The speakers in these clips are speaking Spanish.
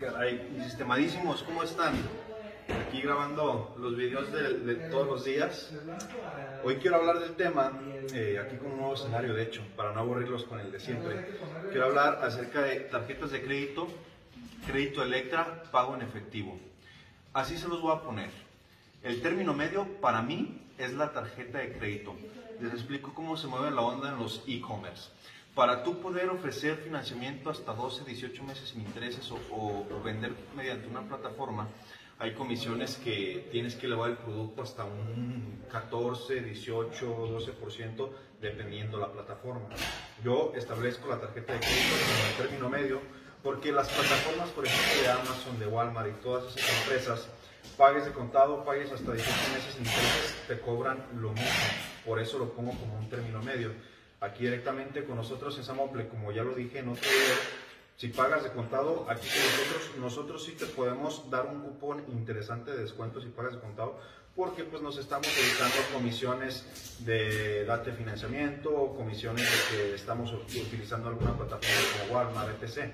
Caray, sistemadísimos, ¿cómo están? Aquí grabando los videos de, de todos los días. Hoy quiero hablar del tema, eh, aquí con un nuevo escenario, de hecho, para no aburrirlos con el de siempre. Quiero hablar acerca de tarjetas de crédito, crédito Electra, pago en efectivo. Así se los voy a poner. El término medio para mí es la tarjeta de crédito. Les explico cómo se mueve la onda en los e-commerce. Para tú poder ofrecer financiamiento hasta 12, 18 meses sin intereses o, o vender mediante una plataforma, hay comisiones que tienes que elevar el producto hasta un 14, 18, 12%, dependiendo la plataforma. Yo establezco la tarjeta de crédito como el término medio, porque las plataformas, por ejemplo, de Amazon, de Walmart y todas esas empresas, pagues de contado, pagues hasta 18 meses sin intereses, te cobran lo mismo. Por eso lo pongo como un término medio. Aquí directamente con nosotros en Samople, como ya lo dije en otro video, si pagas de contado, aquí con nosotros, nosotros sí te podemos dar un cupón interesante de descuento si pagas de contado, porque pues nos estamos dedicando a comisiones de date financiamiento o comisiones de que estamos utilizando alguna plataforma como Walmart, etc.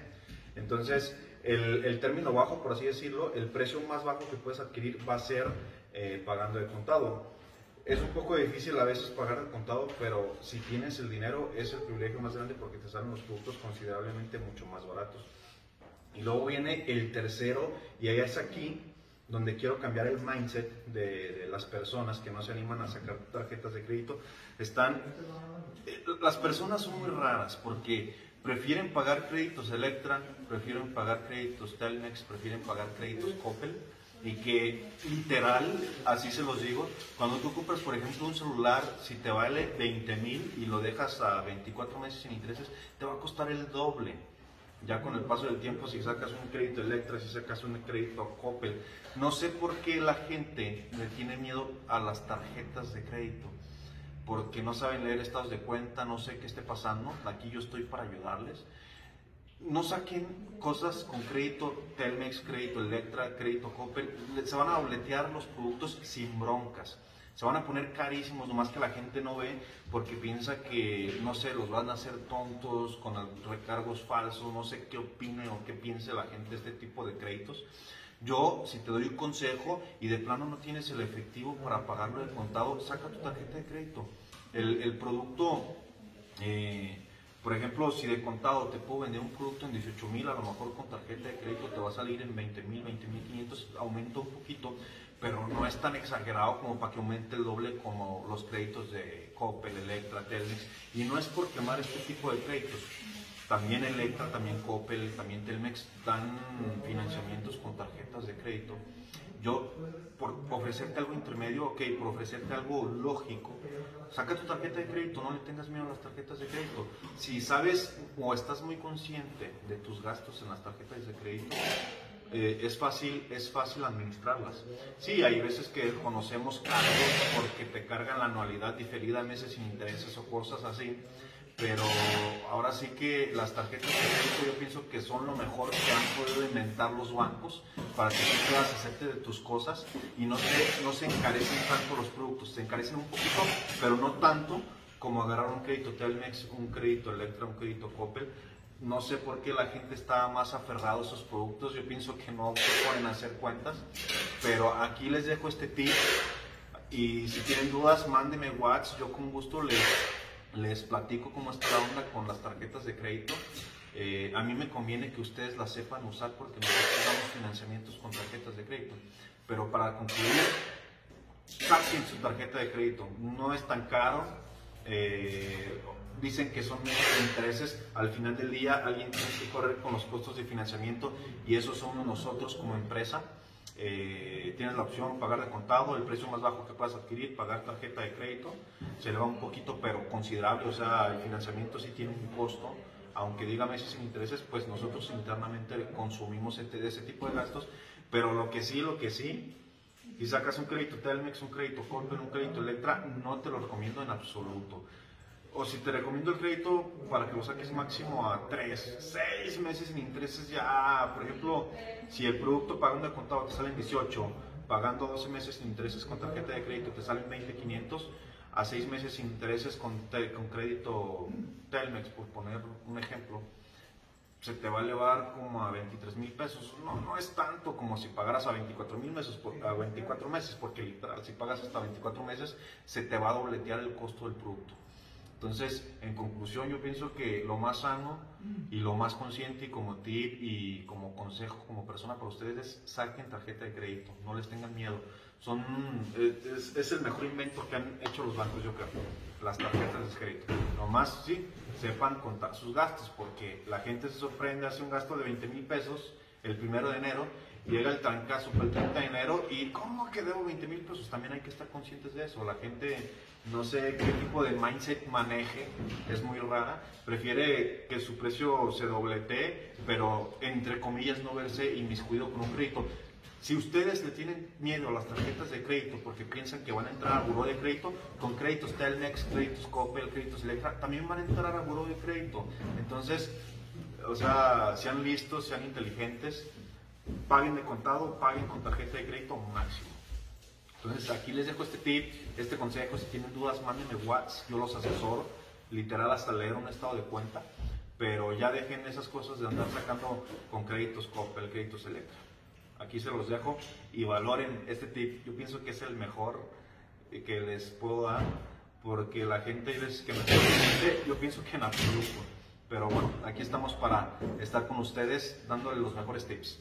Entonces, el, el, término bajo, por así decirlo, el precio más bajo que puedes adquirir va a ser eh, pagando de contado. Es un poco difícil a veces pagar de contado, pero si tienes el dinero es el privilegio más grande porque te salen los productos considerablemente mucho más baratos. Y luego viene el tercero, y ahí es aquí donde quiero cambiar el mindset de, de, las personas que no se animan a sacar tarjetas de crédito. Están, eh, las personas son muy raras porque prefieren pagar créditos Electra, prefieren pagar créditos Telmex, prefieren pagar créditos Coppel y que literal, así se los digo, cuando tú compras por ejemplo un celular, si te vale 20 mil y lo dejas a 24 meses sin intereses, te va a costar el doble. Ya con el paso del tiempo, si sacas un crédito Electra, si sacas un crédito Coppel, no sé por qué la gente le tiene miedo a las tarjetas de crédito porque no saben leer estados de cuenta, no sé qué esté pasando, aquí yo estoy para ayudarles. No saquen cosas con crédito Telmex, crédito Electra, crédito Coppel, se van a dobletear los productos sin broncas. Se van a poner carísimos, nomás que la gente no ve porque piensa que, no sé, los van a hacer tontos con recargos falsos, no sé qué opine o qué piense la gente de este tipo de créditos. Yo, si te doy un consejo y de plano no tienes el efectivo para pagarlo de contado, saca tu tarjeta de crédito. El, el producto, eh, por ejemplo, si de contado te puedo vender un producto en 18 mil, a lo mejor con tarjeta de crédito te va a salir en 20 mil, 20 mil 500, aumenta un poquito, pero no es tan exagerado como para que aumente el doble como los créditos de Coppel, Electra, Telmex. Y no es por quemar este tipo de créditos. También Electra, también Coppel, también Telmex dan financiamientos con tarjetas de crédito. Yo, por ofrecerte algo intermedio, ok, por ofrecerte algo lógico, saca tu tarjeta de crédito, no le tengas miedo a las tarjetas de crédito. Si sabes o estás muy consciente de tus gastos en las tarjetas de crédito, eh, es, fácil, es fácil administrarlas. Sí, hay veces que conocemos cargos porque te cargan la anualidad diferida meses sin intereses o cosas así pero ahora sí que las tarjetas de crédito yo pienso que son lo mejor que han podido inventar los bancos para que tú puedas hacerte de tus cosas y no se, no se encarecen tanto los productos, se encarecen un poquito, pero no tanto como agarrar un crédito Telmex, un crédito Electra, un crédito Coppel. No sé por qué la gente está más aferrado a esos productos, yo pienso que no pueden hacer cuentas, pero aquí les dejo este tip y si tienen dudas, mándenme WhatsApp, yo con gusto les les platico cómo está la onda con las tarjetas de crédito. Eh, a mí me conviene que ustedes las sepan usar porque nosotros damos financiamientos con tarjetas de crédito. Pero para concluir, saquen su tarjeta de crédito. No es tan caro. Eh, dicen que son menos intereses. Al final del día, alguien tiene que correr con los costos de financiamiento y eso somos nosotros como empresa. Eh, tienes la opción pagar de contado, el precio más bajo que puedas adquirir, pagar tarjeta de crédito, se eleva un poquito, pero considerable, o sea, el financiamiento sí tiene un costo, aunque diga meses sin intereses, pues nosotros internamente consumimos ese, tipo de gastos, pero lo que sí, lo que sí, si sacas un crédito Telmex, un crédito Coppel, un crédito Electra, no te lo recomiendo en absoluto o si te recomiendo el crédito para que lo saques máximo a 3, 6 meses sin intereses ya, por ejemplo, si el producto pagando de contado te sale en 18, pagando 12 meses sin intereses con tarjeta de crédito te salen 20, 500, a 6 meses sin intereses con, con crédito Telmex, por poner un ejemplo, se te va a elevar como a 23 mil pesos. No, no es tanto como si pagaras a 24 mil meses, a 24 meses, porque literal, si pagas hasta 24 meses, se te va a dobletear el costo del producto. Entonces, en conclusión, yo pienso que lo más sano y lo más consciente y como tip y como consejo, como persona para ustedes es saquen tarjeta de crédito, no les tengan miedo. Son, es, es el mejor invento que han hecho los bancos, yo creo, las tarjetas de crédito. Nomás, sí, sepan contar sus gastos, porque la gente se sorprende, hace un gasto de 20 mil pesos el primero de enero, llega el trancazo para el 30 de enero y ¿cómo que debo 20 mil pesos? También hay que estar conscientes de eso. La gente no sé qué tipo de mindset maneje, es muy rara, prefiere que su precio se doblete, pero entre comillas no verse inmiscuido con un crédito. Si ustedes le tienen miedo a las tarjetas de crédito porque piensan que van a entrar a buró de crédito, con créditos Telmex, créditos Coppel, créditos Electra, también van a entrar a buró de crédito. Entonces, o sea, sean listos, sean inteligentes, paguen de contado, paguen con tarjeta de crédito máximo. Entonces aquí les dejo este tip, este consejo, si tienen dudas mándenme WhatsApp, yo los asesoro, literal hasta leer un estado de cuenta, pero ya dejen esas cosas de andar sacando con créditos Coppel, créditos Electra. Aquí se los dejo y valoren este tip, yo pienso que es el mejor que les puedo dar, porque la gente que me yo pienso que en absoluto. Pero bueno, aquí estamos para estar con ustedes dándole los mejores tips.